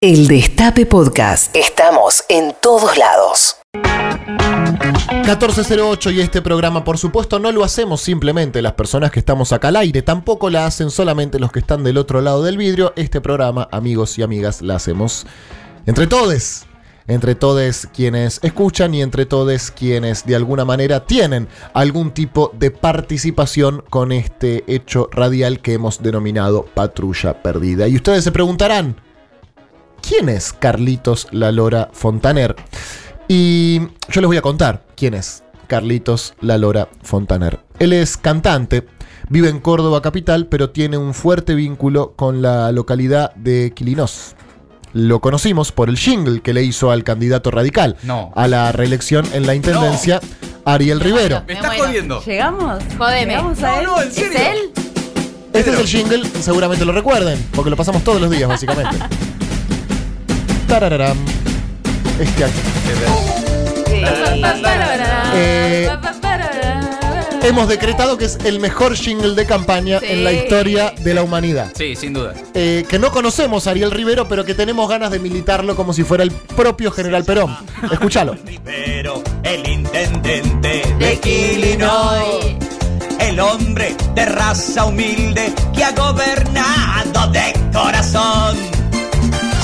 El Destape Podcast. Estamos en todos lados. 1408 y este programa, por supuesto, no lo hacemos simplemente las personas que estamos acá al aire, tampoco la hacen solamente los que están del otro lado del vidrio. Este programa, amigos y amigas, la hacemos entre todos. Entre todos quienes escuchan y entre todos quienes de alguna manera tienen algún tipo de participación con este hecho radial que hemos denominado Patrulla Perdida. Y ustedes se preguntarán, ¿quién es Carlitos La Lora Fontaner? Y yo les voy a contar quién es Carlitos La Lora Fontaner. Él es cantante, vive en Córdoba capital, pero tiene un fuerte vínculo con la localidad de Quilinós. Lo conocimos por el jingle que le hizo al candidato radical No. a la reelección en la intendencia, Ariel Rivero. Me estás muero. jodiendo. ¿Llegamos? Jodeme. ¿Llegamos a él? no, en ¿Es serio. él? Este es el jingle, seguramente lo recuerden, porque lo pasamos todos los días, básicamente. Tarararam. Este aquí. Eh, Hemos decretado que es el mejor jingle de campaña Sí. en la historia de la humanidad. Sí, sin duda. Eh, que no conocemos a Ariel Rivero, pero que tenemos ganas de militarlo como si fuera el propio General Perón. Escúchalo. Rivero, el intendente de Illinois, el hombre de raza humilde que ha gobernado de corazón.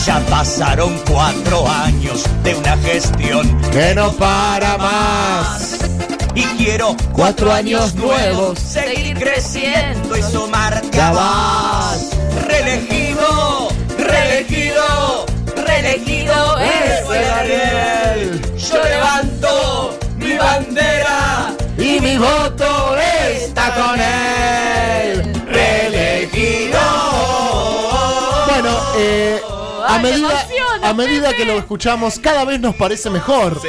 Ya pasaron cuatro años de una gestión Que no para más. y quiero Cuatro años nuevos. seguir creciendo y sumar más. Reelegido, reelegido, reelegido es el Ariel. Yo levanto mi bandera Y mi voto está con él. Medida, a medida que lo escuchamos, cada vez nos parece mejor. Sí.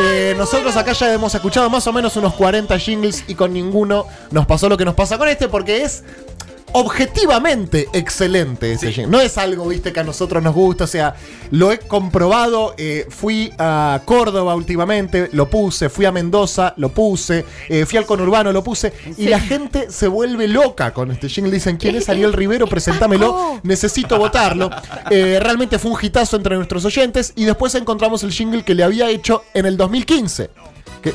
Eh, nosotros acá ya hemos escuchado más o menos unos 40 jingles y con ninguno nos pasó lo que nos pasa con este porque es objetivamente excelente ese jingle. No es algo, viste, que a nosotros nos gusta, o sea, lo he comprobado, eh, fui a Córdoba últimamente, lo puse, fui a Mendoza, lo puse, eh, fui al conurbano, lo puse, y la gente se vuelve loca con este jingle. Dicen, ¿quién es Ariel Rivero? Presentámelo, necesito votarlo. Eh, realmente fue un hitazo entre nuestros oyentes y después encontramos el jingle que le había hecho en el 2015. Que,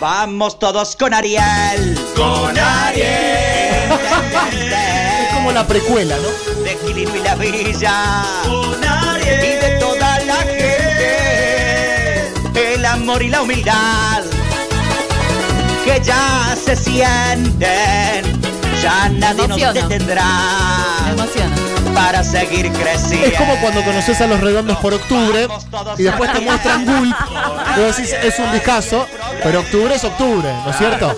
Vamos todos con Ariel. Con Ariel. es como la precuela, ¿no? de Quilino y la Villa. Y de toda la gente. El amor y la humildad. Que ya se sienten. Ya nadie nos. Me detendrá. emociona. Para seguir creciendo. Es como cuando conoces a los redondos por octubre y después te muestran Gulp. Decís, es un discazo, pero octubre es octubre, ¿no es cierto?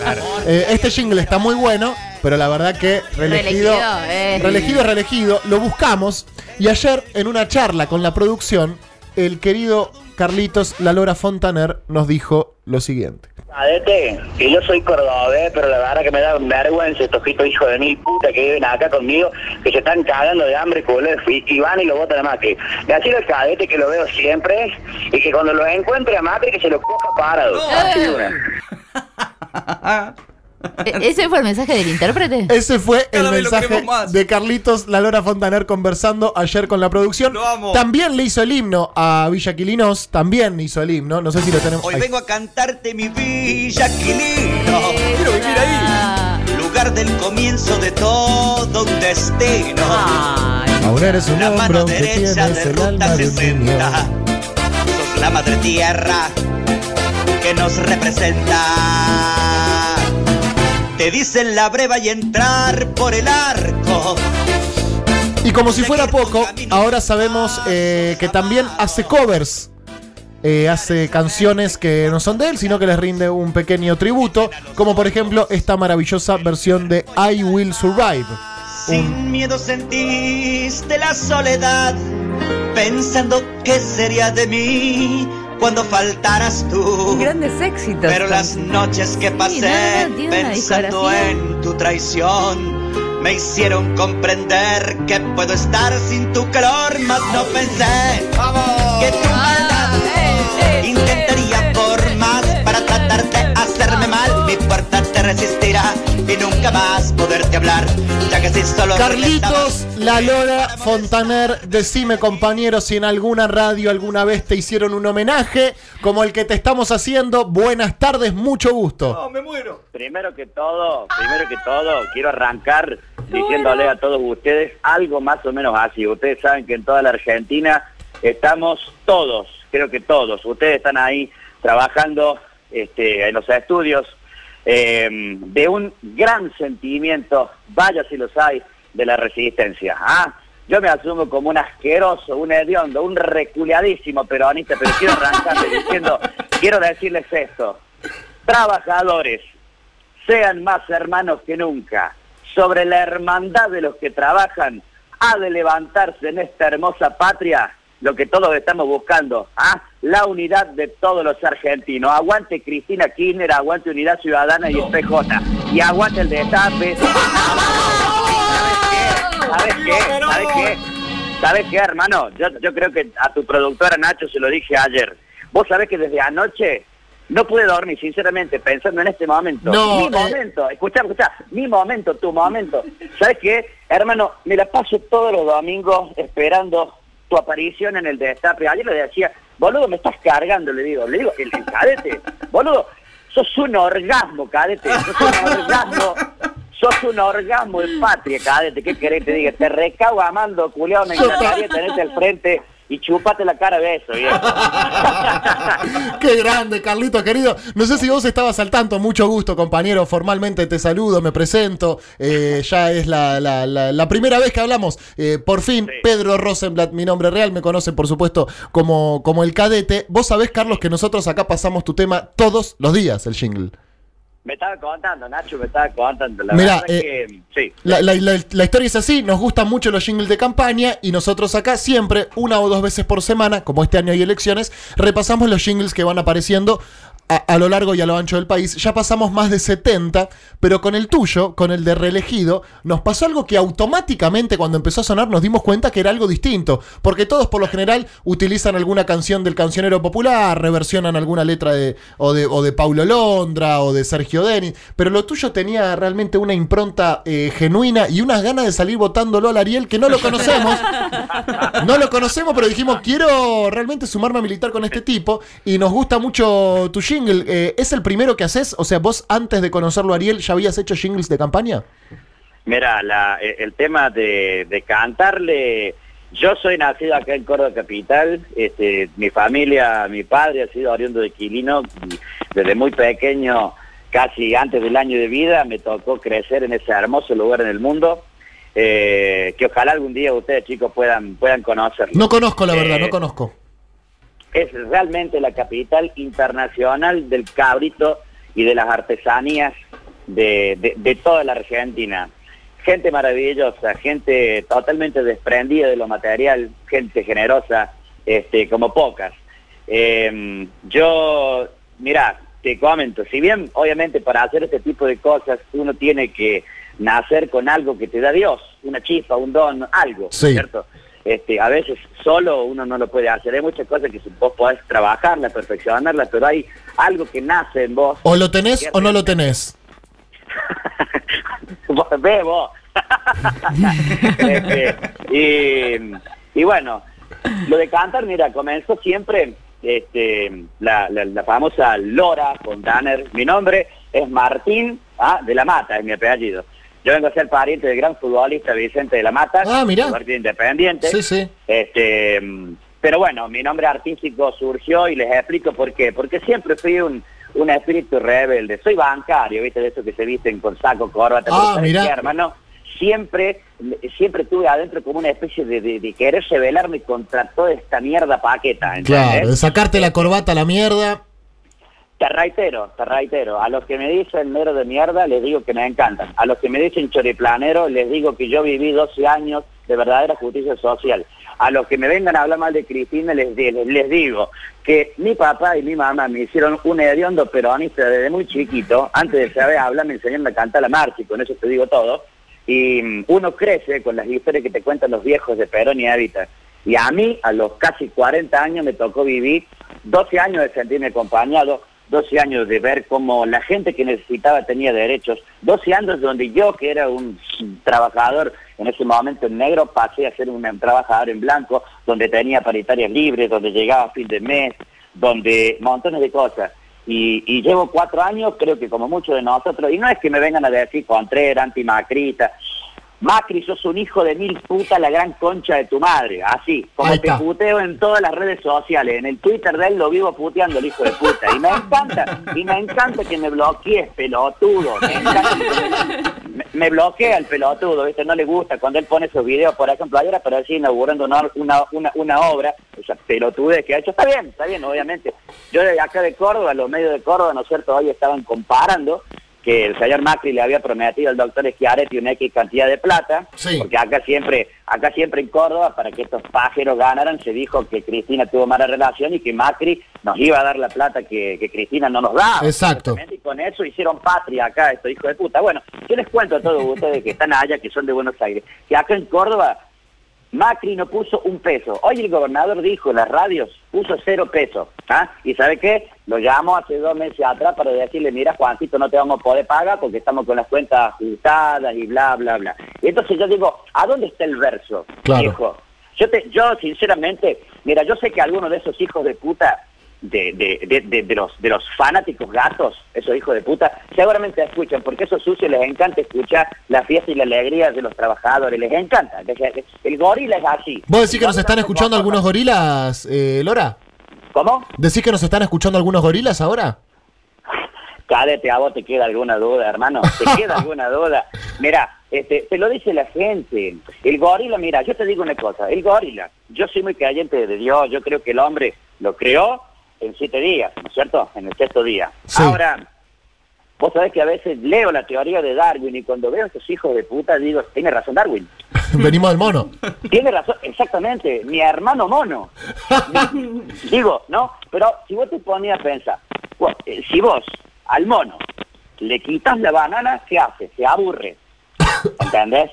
Eh, este jingle está muy bueno, pero la verdad que reelegido, Reelegido, eh. reelegido, es reelegido, lo buscamos. Y ayer, en una charla con la producción, el querido Carlitos La Lora Fontaner nos dijo lo siguiente. Cadete, que yo soy cordobés, pero la verdad que me da vergüenza estos hijitos hijos de mil puta que viven acá conmigo, que se están cagando de hambre, culo, y, y van y lo botan a Macri. Le así el cadete que lo veo siempre, y que cuando lo encuentre a Macri que se lo coja parado. Así de una. ¿E- ¿Ese fue el mensaje del intérprete? Ese fue el mensaje de Carlitos La Lora Fontaner conversando ayer con la producción. Lo amo. También le hizo el himno a Villa Quilinos, también hizo el himno, no sé si lo tenemos. Hoy ahí. vengo a cantarte mi Villa Quilino. Quiero vivir ahí. Ah. Lugar del comienzo de todo un destino. Ay. Aún eres un La mano derecha tienes de el ruta alma de un 60. niño. Sos la madre tierra que nos representa. Te dicen la breva y entrar por el arco. Y como si fuera poco, ahora sabemos eh, que también hace covers. Eh, hace canciones que no son de él, sino que les rinde un pequeño tributo, como por ejemplo esta maravillosa versión de I Will Survive. Sin miedo sentiste la soledad, pensando qué sería de mí cuando faltaras tú. Grandes éxitos. Pero las noches que pasé pensando en tu traición me hicieron comprender que puedo estar sin tu calor, mas no pensé que tu maldad eh, eh, intentaría que si solo Carlitos, La Lora, Fontaner, decime compañero si en alguna radio alguna vez te hicieron un homenaje como el que te estamos haciendo. Buenas tardes, mucho gusto. Primero que todo, primero que todo, quiero arrancar diciéndole a todos ustedes algo más o menos así. Ustedes saben que en toda la Argentina estamos todos, creo que todos, ustedes están ahí trabajando este, en los estudios eh, de un gran sentimiento, vaya si los hay, de la resistencia. ¿ah? Yo me asumo como un asqueroso, un hediondo, un reculeadísimo peronista, pero quiero arrancarle diciendo, quiero decirles esto. Trabajadores, sean más hermanos que nunca. Sobre la hermandad de los que trabajan, ha de levantarse en esta hermosa patria lo que todos estamos buscando, ¿ah? la unidad de todos los argentinos. Aguante Cristina Kirchner, aguante Unidad Ciudadana y PJ. Y aguante el destape. ¿Sabes qué? ¿Sabes qué? ¿Sabes qué, hermano? Yo, yo creo que a tu productora Nacho se lo dije ayer. Vos sabés que desde anoche no pude dormir, sinceramente, pensando en este momento. No, mi eh. momento, escuchá, escuchá, mi momento, tu momento. ¿Sabes qué? Hermano, me la paso todos los domingos esperando tu aparición en el destape. Ayer le decía, boludo, me estás cargando, le digo, le digo, el, el cadete, boludo, sos un orgasmo, cadete, sos un orgasmo, sos un orgasmo de patria, cadete, ¿qué querés que te diga? Te recago amando, culiao, me encantaría tenerte al frente y chupate la cara de eso, viejo. Qué grande, Carlito, querido. No sé si vos estabas al tanto. Mucho gusto, compañero. Formalmente te saludo, me presento. Eh, ya es la, la- la- la primera vez que hablamos. Eh, por fin, Sí. Pedro Rosenblatt, mi nombre real. Me conocen, por supuesto, como, como el cadete. Vos sabés, Carlos, que nosotros acá pasamos tu tema todos los días, el jingle. Me estaba contando, Nacho, me estaba contando. La Mirá, verdad es eh, que, sí. La, la- la- la historia es así, nos gustan mucho los jingles de campaña y nosotros acá siempre, una o dos veces por semana, como este año hay elecciones, repasamos los jingles que van apareciendo a, lo largo y a lo ancho del país. Ya pasamos más de 70, pero con el tuyo, con el de reelegido, nos pasó algo que automáticamente cuando empezó a sonar nos dimos cuenta que era algo distinto, porque todos por lo general utilizan alguna canción del cancionero popular, reversionan alguna letra de o de, o de Paulo Londra o de Sergio Denis, pero lo tuyo tenía realmente una impronta eh, genuina y unas ganas de salir votándolo al Ariel que no lo conocemos. No lo conocemos, pero dijimos, quiero realmente sumarme a militar con este tipo y nos gusta mucho tu jingle. Eh, ¿Es el primero que haces? O sea, vos antes de conocerlo a Ariel ya habías hecho jingles de campaña. Mira, la- eh, el tema de, de cantarle, yo soy nacido acá en Córdoba Capital, este, mi familia, mi padre ha sido oriundo de Quilino, desde muy pequeño, casi antes del año de vida, me tocó crecer en ese hermoso lugar en el mundo, eh, que ojalá algún día ustedes chicos puedan, puedan conocerlo. No conozco, la verdad, Eh, no conozco. Es realmente la capital internacional del cabrito y de las artesanías de, de- de toda la Argentina. Gente maravillosa, gente totalmente desprendida de lo material, gente generosa, este, como pocas. Eh, yo, mira, te comento, si bien obviamente para hacer este tipo de cosas uno tiene que nacer con algo que te da Dios, una chispa, un don, algo, Sí. ¿cierto? Este, a veces solo uno no lo puede hacer. Hay muchas cosas que vos podés trabajarlas, perfeccionarlas, pero hay algo que nace en vos. O lo tenés o no lo tenés. Ve vos. Este, y, y bueno, lo de cantar, mira, comenzó siempre este, la, la- la famosa Lora Fontaner. Mi nombre es Martín ah, de la Mata, es mi apellido. Yo vengo a ser pariente del gran futbolista Vicente de la Mata, Ah, mirá. de independiente. Sí, sí. Este, pero bueno, mi nombre artístico surgió y les explico por qué. Porque siempre fui un, un espíritu rebelde. Soy bancario, ¿viste? De esos que se visten con saco, corbata. Ah, pero ¿sabes mirá. qué, hermano? Siempre, siempre tuve adentro como una especie de, de, de querer rebelarme contra toda esta mierda paqueta. ¿entendés? Claro, de sacarte la corbata a la mierda. Te reitero, te reitero. A los que me dicen negro de mierda, les digo que me encantan. A los que me dicen choriplanero, les digo que yo viví 12 años de verdadera justicia social. A los que me vengan a hablar mal de Cristina, les, les, les digo que mi papá y mi mamá me hicieron un hediondo peronista desde muy chiquito. Antes de saber hablar, me enseñaron a cantar la marcha y con eso te digo todo. Y mm, uno crece con las historias que te cuentan los viejos de Perón y Evita. Y a mí, a los casi 40 años, me tocó vivir 12 años de sentirme acompañado 12 años de ver cómo la gente que necesitaba tenía derechos, 12 años donde yo, que era un trabajador en ese momento en negro, pasé a ser un trabajador en blanco, donde tenía paritarias libres, donde llegaba a fin de mes, donde montones de cosas. Y, y llevo cuatro años, creo que como muchos de nosotros, y no es que me vengan a decir Contreras, antimacrita, Macri, sos un hijo de mil puta, la gran concha de tu madre. Así, como te puteo en todas las redes sociales. En el Twitter de él lo vivo puteando el hijo de puta. Y me encanta, y me encanta que me bloquees, pelotudo. Me, encanta que me, me bloquea el pelotudo, ¿viste? No le gusta cuando él pone esos videos, por ejemplo, ayer apareció inaugurando una, una, una, una obra, esa pelotudez que ha hecho. Está bien, está bien, obviamente. Yo de acá de Córdoba, los medios de Córdoba, ¿no es cierto?, hoy estaban comparando que el señor Macri le había prometido al doctor Schiaretti una X cantidad de plata, Sí. porque acá siempre, acá siempre en Córdoba, para que estos pájaros ganaran, se dijo que Cristina tuvo mala relación y que Macri nos iba a dar la plata que, que Cristina no nos daba. Exacto. Y con eso hicieron patria acá, estos hijos de puta. Bueno, yo les cuento a todos ustedes que están allá, que son de Buenos Aires, que acá en Córdoba Macri no puso un peso. Hoy el gobernador dijo en las radios, puso cero pesos. ¿ah? ¿Y sabe qué? Lo llamó hace dos meses atrás para decirle, mira Juancito, no te vamos a poder pagar porque estamos con las cuentas ajustadas y bla, bla, bla. Y entonces yo digo, ¿a dónde está el verso, Claro. Yo, te, yo sinceramente, mira, yo sé que algunos de esos hijos de puta, de, de, de, de- de los, de los fanáticos gatos, esos hijos de puta, seguramente escuchan, porque esos sucios les encanta escuchar la fiesta y la alegría de los trabajadores, les encanta. El gorila es así. ¿Vos decís que nos están escuchando algunos gorilas, eh, Lora? ¿Cómo? ¿Decís que nos están escuchando algunos gorilas ahora? Cadete, a vos te queda alguna duda, hermano. ¿Te queda alguna duda? Mira, este, te lo dice la gente. El gorila, mira, yo te digo una cosa. El gorila, yo soy muy creyente de Dios. Yo creo que el hombre lo creó en siete días, ¿no es cierto? En el sexto día. Sí. Ahora, vos sabés que a veces leo la teoría de Darwin y cuando veo a esos hijos de puta digo, tiene razón Darwin. Venimos del mono. Tiene razón, exactamente, mi hermano mono. Digo, ¿no? Pero si vos te ponías a pensar, eh, si vos al mono le quitas la banana, ¿qué hace? Se aburre. ¿Entendés?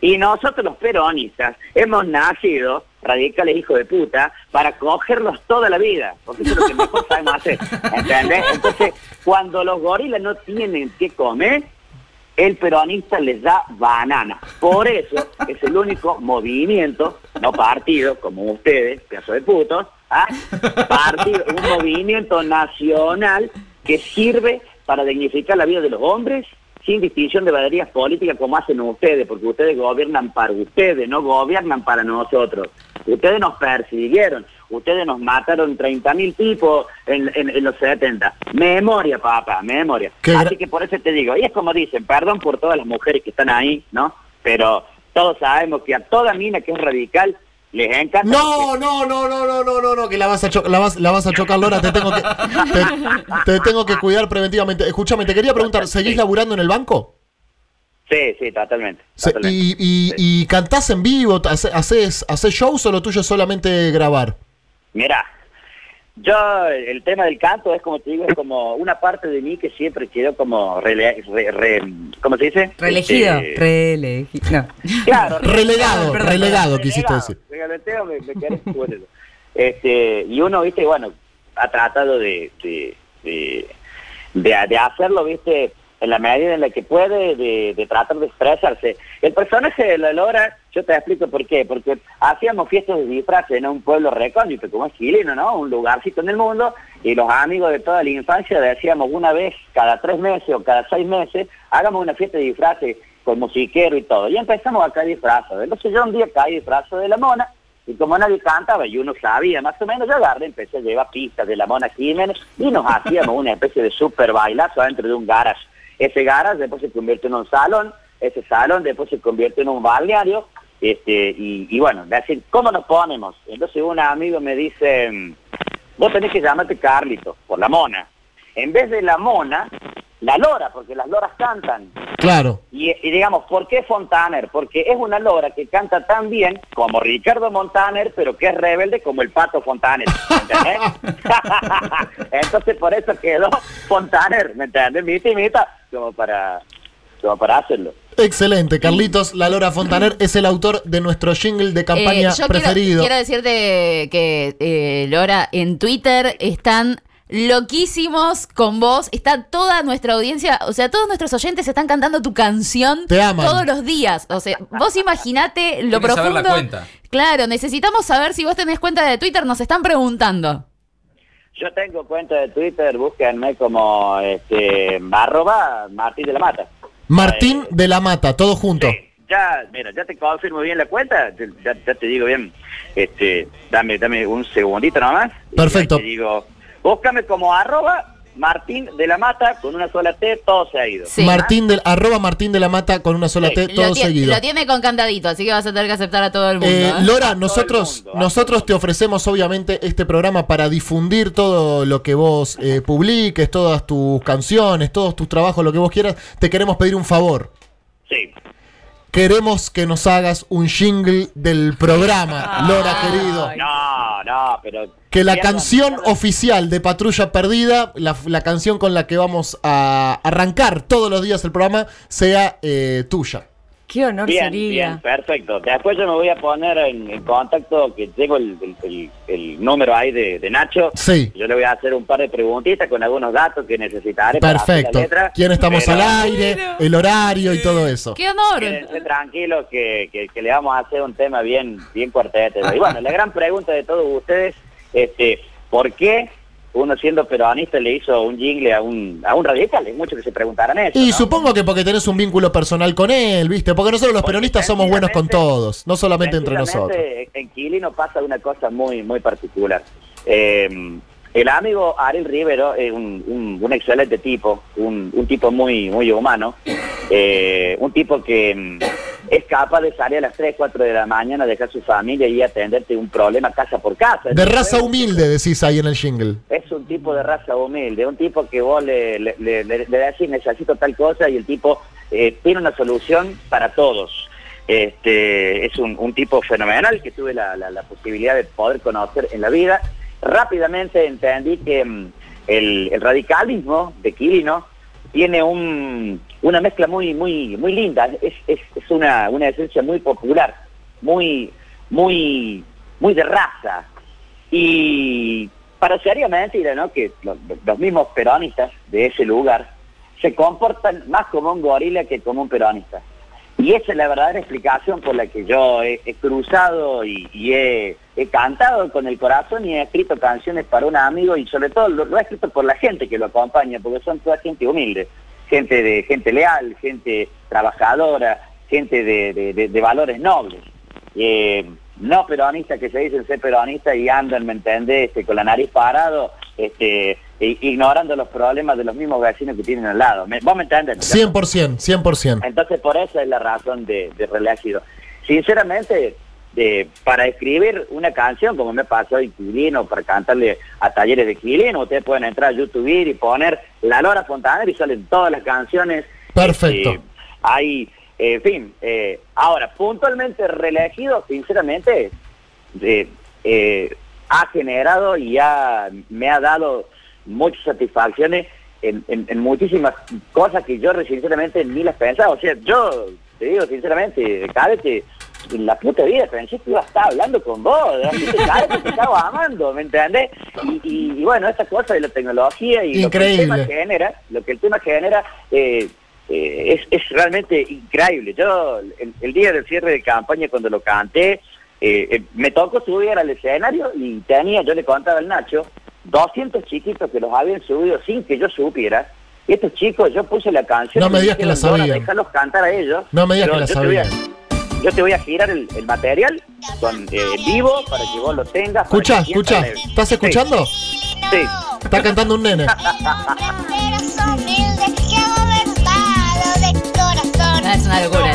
Y nosotros los peronistas hemos nacido, radicales hijos de puta, para cogerlos toda la vida, porque eso es lo que mejor sabemos hacer. ¿Entendés? Entonces, cuando los gorilas no tienen que comer, el peronista les da banana. Por eso es el único movimiento, no partido, como ustedes, pedazo de putos, ¿ah? partido, un movimiento nacional que sirve para dignificar la vida de los hombres sin distinción de banderías políticas como hacen ustedes, porque ustedes gobiernan para ustedes, no gobiernan para nosotros. Ustedes nos persiguieron, ustedes nos mataron 30.000 tipos en, en- en los 70. Memoria, papá, memoria. Qué Así que por eso te digo, y es como dicen, perdón por todas las mujeres que están ahí, ¿no? Pero todos sabemos que a toda mina que es radical les encanta. No, no, no, no, no, no, no, no, que la vas a, cho- la vas, la vas a chocar, Lora, te tengo que, te, te tengo que cuidar preventivamente. Escúchame, te quería preguntar, ¿seguís laburando en el banco? Sí, sí, totalmente. Totalmente. y, y, Sí. y cantás en vivo? ¿Hace- ¿Haces, haces shows o lo tuyo es solamente grabar? Mira, yo el tema del canto es como te digo, es como una parte de mí que siempre quedó como rele, re- re- ¿cómo se dice? Reelegido. Este, Reelegido. No. Claro, Relegado, perdón, relegado, perdón. quisiste decir. Regaleteo, me, me quedé. Este, y uno, viste, bueno, ha tratado de, de, de, de- de hacerlo, viste, en la medida en la que puede, de, tratar de expresarse. El personaje de la Lora, yo te explico por qué, porque hacíamos fiestas de disfraces en un pueblo recóndito, como es Chileno, ¿no? Un lugarcito en el mundo, y los amigos de toda la infancia decíamos una vez cada tres meses o cada seis meses, hagamos una fiesta de disfraces con musiquero y todo. Y empezamos a caer disfrazados. Entonces yo un día caí disfrazado de la mona, y como nadie cantaba y uno sabía más o menos, yo agarré, empecé a llevar pistas de la mona Jiménez y nos hacíamos una especie de super bailazo dentro de un garage. Ese garage después se convierte en un salón, ese salón después se convierte en un balneario, este, y, y bueno, decir, ¿cómo nos ponemos? Entonces un amigo me dice, vos tenés que llamarte Carlito, por la mona. En vez de la mona, la lora, porque las loras cantan. Claro. Y, y digamos, ¿por qué Fontaner? Porque es una lora que canta tan bien como Ricardo Montaner, pero que es rebelde como el pato Fontaner. ¿Entendés? Entonces por eso quedó Fontaner, ¿me entiendes? Mita y mita, como para, como para hacerlo. Excelente, Carlitos La Lora Fontaner es el autor de nuestro jingle de campaña Eh, yo preferido. Quiero, quiero decirte que, eh, Lora, en Twitter están loquísimos con vos. Está toda nuestra audiencia, o sea, todos nuestros oyentes están cantando tu canción Te aman. todos los días. O sea, vos imaginate lo Hay que saber profundo. la cuenta. Claro, necesitamos saber si vos tenés cuenta de Twitter, nos están preguntando. Yo tengo cuenta de Twitter, búsquenme como este, arroba Martín de la Mata. Martín Eh, de la Mata, todo junto. Sí, ya, mira, ya te confirmo bien la cuenta, ya, ya te digo bien, este, dame, dame un segundito nomás. y Perfecto. ya Te digo, búscame como arroba Martín de la Mata con una sola T, todo seguido. Sí. Martín del, arroba Martín de la Mata con una sola Sí. T, Lo, todo tie- seguido. lo tiene con candadito, así que vas a tener que aceptar a todo el mundo. Eh, ¿eh? Lora, A nosotros, mundo, nosotros te ofrecemos obviamente este programa para difundir todo lo que vos eh, publiques, todas tus canciones, todos tus trabajos, lo que vos quieras. Te queremos pedir un favor. Sí. Queremos que nos hagas un jingle del programa, Lora querido. No, no, pero... Que la canción oficial de Patrulla Perdida, la, la canción con la que vamos a arrancar todos los días el programa, sea eh, tuya. Qué honor Bien, sería. bien, perfecto. Después yo me voy a poner en, en contacto, que tengo el, el- el- el número ahí de, de Nacho. Sí. Yo le voy a hacer un par de preguntitas con algunos datos que necesitaré para Perfecto. la letra. ¿Quién estamos Pero al aire? El horario y todo eso. ¡Qué honor! Quédense tranquilos que, que- que le vamos a hacer un tema bien, bien cuartete. Y bueno, la gran pregunta de todos ustedes, este, ¿por qué uno siendo peronista le hizo un jingle a un, a un radical? Hay muchos que se preguntarán eso. Y ¿no? supongo que porque tenés un vínculo personal con él, ¿viste? Porque nosotros los Porque peronistas somos buenos con todos, no solamente entre nosotros. En Quilino pasa una cosa muy muy particular. Eh, el amigo Ariel Rivero es un, un- un excelente tipo, un, un tipo muy muy humano, eh, un tipo que mm, es capaz de salir a las 3, 4 de la mañana, dejar su familia y atenderte un problema casa por casa. De raza humilde, decís ahí en el jingle. Es un tipo de raza humilde, un tipo que vos le, le, le- le- le decís necesito tal cosa y el tipo eh, tiene una solución para todos. Este, es un, un tipo fenomenal que tuve la, la- la posibilidad de poder conocer en la vida. Rápidamente entendí que mm, el, radicalismo de Quilino tiene un, una mezcla muy muy muy linda, es, una, una esencia muy popular, muy muy muy de raza, y parecería mentira, ¿no? Que lo- los mismos peronistas de ese lugar se comportan más como un gorila que como un peronista. Y esa es la verdadera explicación por la que yo he, cruzado y, he, cantado con el corazón y he escrito canciones para un amigo y sobre todo lo, he escrito por la gente que lo acompaña, porque son toda gente humilde, gente de gente leal, gente trabajadora, gente de valores nobles. Eh, no peronistas que se dicen ser peronistas y andan, ¿me entendés?, Este, con la nariz parado, este, ignorando los problemas de los mismos vecinos que tienen al lado. ¿Me- ¿Vos me entendés? no? 100%, 100%. Entonces, por eso es la razón de, de reelegido. Sinceramente, de- para escribir una canción, como me pasó en Quilino, para cantarle a talleres de Quilino, ustedes pueden entrar a YouTube y poner La Lora Fontaner y salen todas las canciones. Perfecto. Este, hay, en fin, eh, ahora, puntualmente reelegido, sinceramente, eh, eh, ha generado y ha, me ha dado muchas satisfacciones en, en- en muchísimas cosas que yo sinceramente ni las pensaba. O sea, yo te digo sinceramente, Cadete, en la puta vida pensé que iba a estar hablando con vos, Cadete te estaba amando, ¿me entendés? Y, y- y bueno, esta cosa de la tecnología y lo que el tema Increíble. genera, lo que el tema genera, eh, eh, es, es realmente increíble. Yo, el, el día del cierre de campaña, cuando lo canté, eh, eh, me tocó subir al escenario y tenía, yo le contaba al Nacho, 200 chiquitos que los habían subido sin que yo supiera. Y estos chicos, yo puse la canción. No me digas que la dijeron, "Dora, sabían". Déjalos cantar a ellos. No me digas que la yo te voy a- sabían. Yo te voy a girar el, el material con eh, vivo para que vos lo tengas. Escucha, escucha. ¿Estás escuchando? Sí. Está cantando un nene. Es una locura.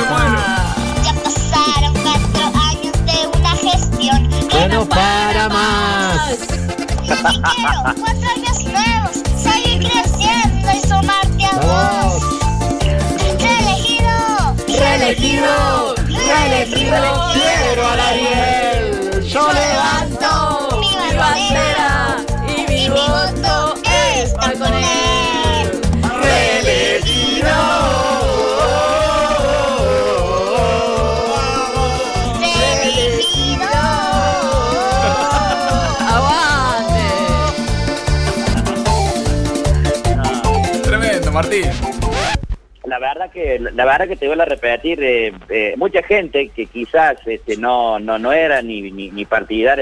No para más. Quiero cuatro años nuevos. Seguir creciendo y sumarte a vos. Reelegido. Reelegido, reelegido, Quiero al Ariel. Martín. La verdad que la verdad que te voy a repetir, eh, eh, mucha gente que quizás este, no, no, no era ni, ni, ni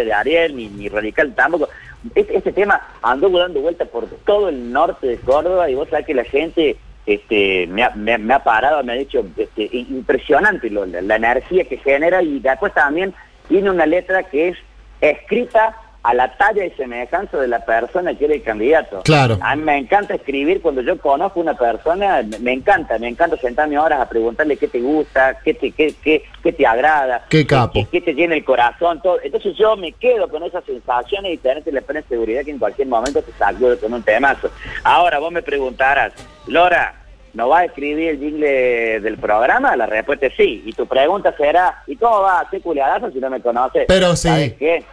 de Ariel, ni, ni radical tampoco, este, este tema andó dando vuelta por todo el norte de Córdoba y vos sabés que la gente este, me, ha, me, ha parado, me ha dicho este, impresionante lo- la, la energía que genera y después también tiene una letra que es escrita a la talla y semejanza de la persona que era el candidato. Claro. A mí me encanta escribir cuando yo conozco a una persona, me, encanta, me encanta sentarme horas a preguntarle qué te gusta, qué te, qué, qué, qué te agrada, Qué capo. qué, qué te llena el corazón, todo. Entonces yo me quedo con esas sensaciones y tenerte la plena seguridad que en cualquier momento te sacudo con un temazo. Ahora vos me preguntarás, Lora, ¿no vas a escribir el jingle del programa? La respuesta es sí. Y tu pregunta será, ¿y cómo va a hacer culiadazo si no me conoces? Pero sí. ¿Sabes qué?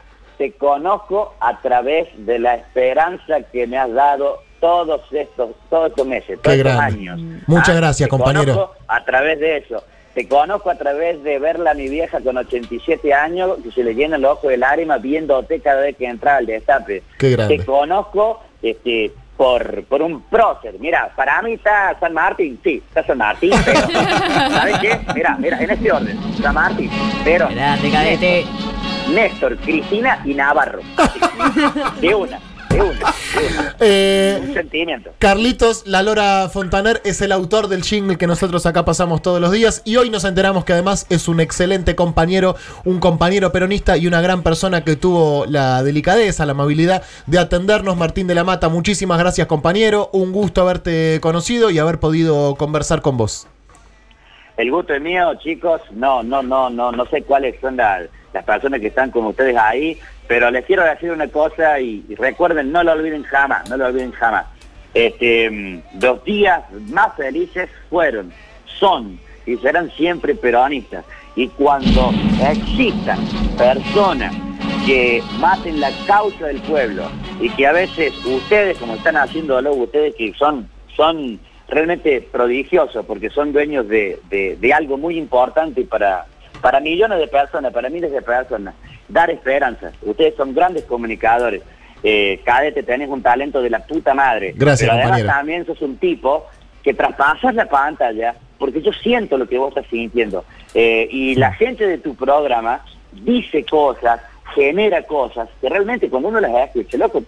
Te conozco a través de la esperanza que me has dado todos estos, todos estos meses, todos Qué estos grande. años. Muchas Ah, gracias, te compañero. conozco a través de eso. Te conozco a través de verla a mi vieja con 87 años, que se le llenan los ojos de lágrimas viéndote cada vez que entra al destape. Qué grande. Te conozco este, por, por un prócer. Mira, para mí está San Martín, sí, está San Martín, pero ¿sabes qué? Mira, mira, en este orden, San Martín, pero Grande, cadete. Néstor, Cristina y Navarro. Así. De una, de una, de una. Eh, Un sentimiento. Carlitos La Lora Fontaner es el autor del jingle que nosotros acá pasamos todos los días y hoy nos enteramos que además es un excelente compañero, un compañero peronista y una gran persona que tuvo la delicadeza, la amabilidad de atendernos. Martín de la Mata, muchísimas gracias compañero, un gusto haberte conocido y haber podido conversar con vos. El gusto es mío, chicos. No, no, no, no, no sé cuáles son las, las personas que están con ustedes ahí, pero les quiero decir una cosa y, recuerden, no lo olviden jamás, no lo olviden jamás. Este, mm, los días más felices fueron, son y serán siempre peronistas. Y cuando existan personas que maten la causa del pueblo y que a veces ustedes, como están haciéndolo ustedes, que son, son realmente prodigiosos porque son dueños de, de- de algo muy importante para, para millones de personas, para miles de personas, dar esperanza. Ustedes son grandes comunicadores. Eh, Cadete, tenés un talento de la puta madre. Gracias, Pero además compañero. también sos un tipo que traspasas la pantalla porque yo siento lo que vos estás sintiendo. Eh, y la gente de tu programa dice cosas, genera cosas, que realmente cuando uno las escucha, loco,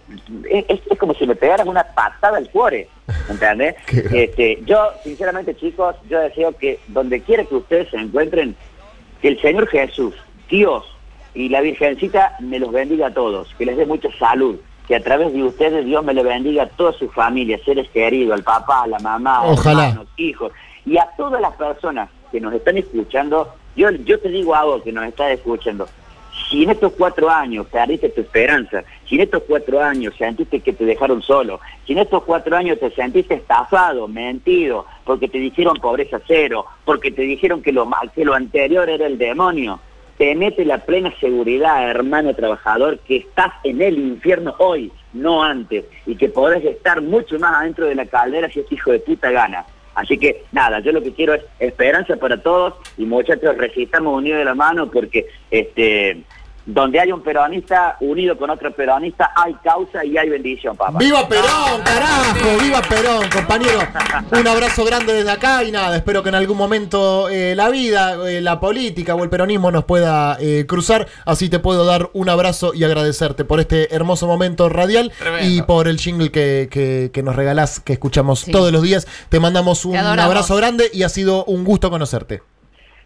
es, es- es como si me pegaras una patada al cuore, ¿entendés? Este, yo, sinceramente, chicos, yo deseo que donde quiera que ustedes se encuentren, que el Señor Jesús, Dios y la Virgencita me los bendiga a todos, que les dé mucha salud, que a través de ustedes Dios me le bendiga a toda su familia, seres queridos, al papá, a la mamá, Ojalá. hermanos, hijos, y a todas las personas que nos están escuchando, yo, yo te digo algo que nos está escuchando, si en estos cuatro años perdiste tu esperanza, si en estos cuatro años sentiste que te dejaron solo, si en estos cuatro años te sentiste estafado, mentido, porque te dijeron pobreza cero, porque te dijeron que lo, que lo anterior era el demonio, tenete la plena seguridad, hermano trabajador, que estás en el infierno hoy, no antes, y que podés estar mucho más adentro de la caldera si este hijo de puta gana. Así que nada, yo lo que quiero es esperanza para todos y muchachos, resistamos unidos de la mano porque este donde hay un peronista unido con otro peronista hay causa y hay bendición, papá. ¡Viva Perón, carajo! ¡Viva Perón, compañero! Un abrazo grande desde acá y nada, espero que en algún momento eh, la vida, eh, la política o el peronismo nos pueda eh, cruzar. Así te puedo dar un abrazo y agradecerte por este hermoso momento radial Tremendo. y por el jingle que, que- que nos regalás, que escuchamos Sí. todos los días. Te mandamos un Te abrazo grande y ha sido un gusto conocerte.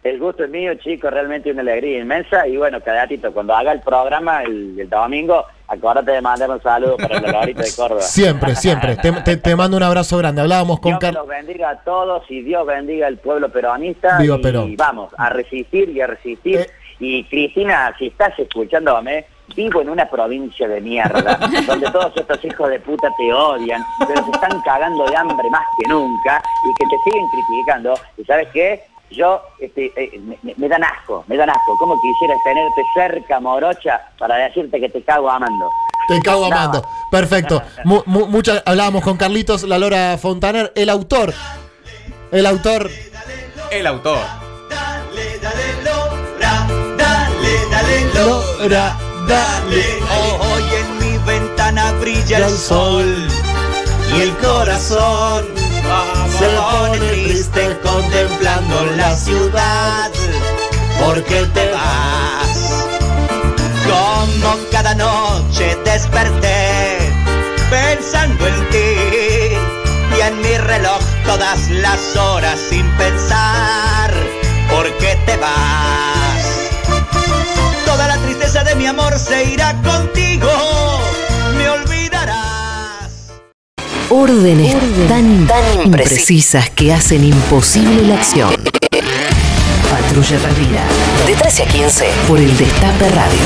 El gusto es mío, chicos, realmente una alegría inmensa. Y bueno, Cadatito, cuando haga el programa el, el domingo, acuérdate de mandar un saludo para la Lorita de Córdoba. Siempre, siempre. Te, te- te mando un abrazo grande. Hablábamos con Dios Carlos. los bendiga a todos y Dios bendiga al pueblo peronista. Viva y Perón. vamos, a resistir y a resistir. Eh. Y Cristina, si estás escuchándome, vivo en una provincia de mierda, donde todos estos hijos de puta te odian, pero se están cagando de hambre más que nunca y que te siguen criticando. ¿Y sabes qué? Yo, este, eh, me, me dan asco, me dan asco. ¿Cómo quisieras tenerte cerca, morocha, para decirte que te cago amando? Te cago amando. Perfecto. Mu- mu- muchas, hablábamos con Carlitos, la Lora Fontaner, el autor. El autor. El autor. Dale, dale, Lora, dale, dale, Lora, Lora, dale. Oh, hoy en mi ventana brilla el sol y el corazón. se pone triste contemplando ciudad. ¿Por qué te vas? Como cada noche desperté pensando en ti y en mi reloj todas las horas sin pensar. ¿Por qué te vas? Toda la tristeza de mi amor se irá contigo. Me olvidarás. Órdenes tan, tan imprecisas que hacen imposible la acción. Patrulla Perdida. De 13 a 15 por el Destape Radio.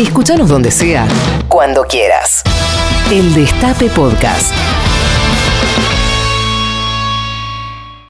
Escúchanos donde sea, cuando quieras. El Destape Podcast.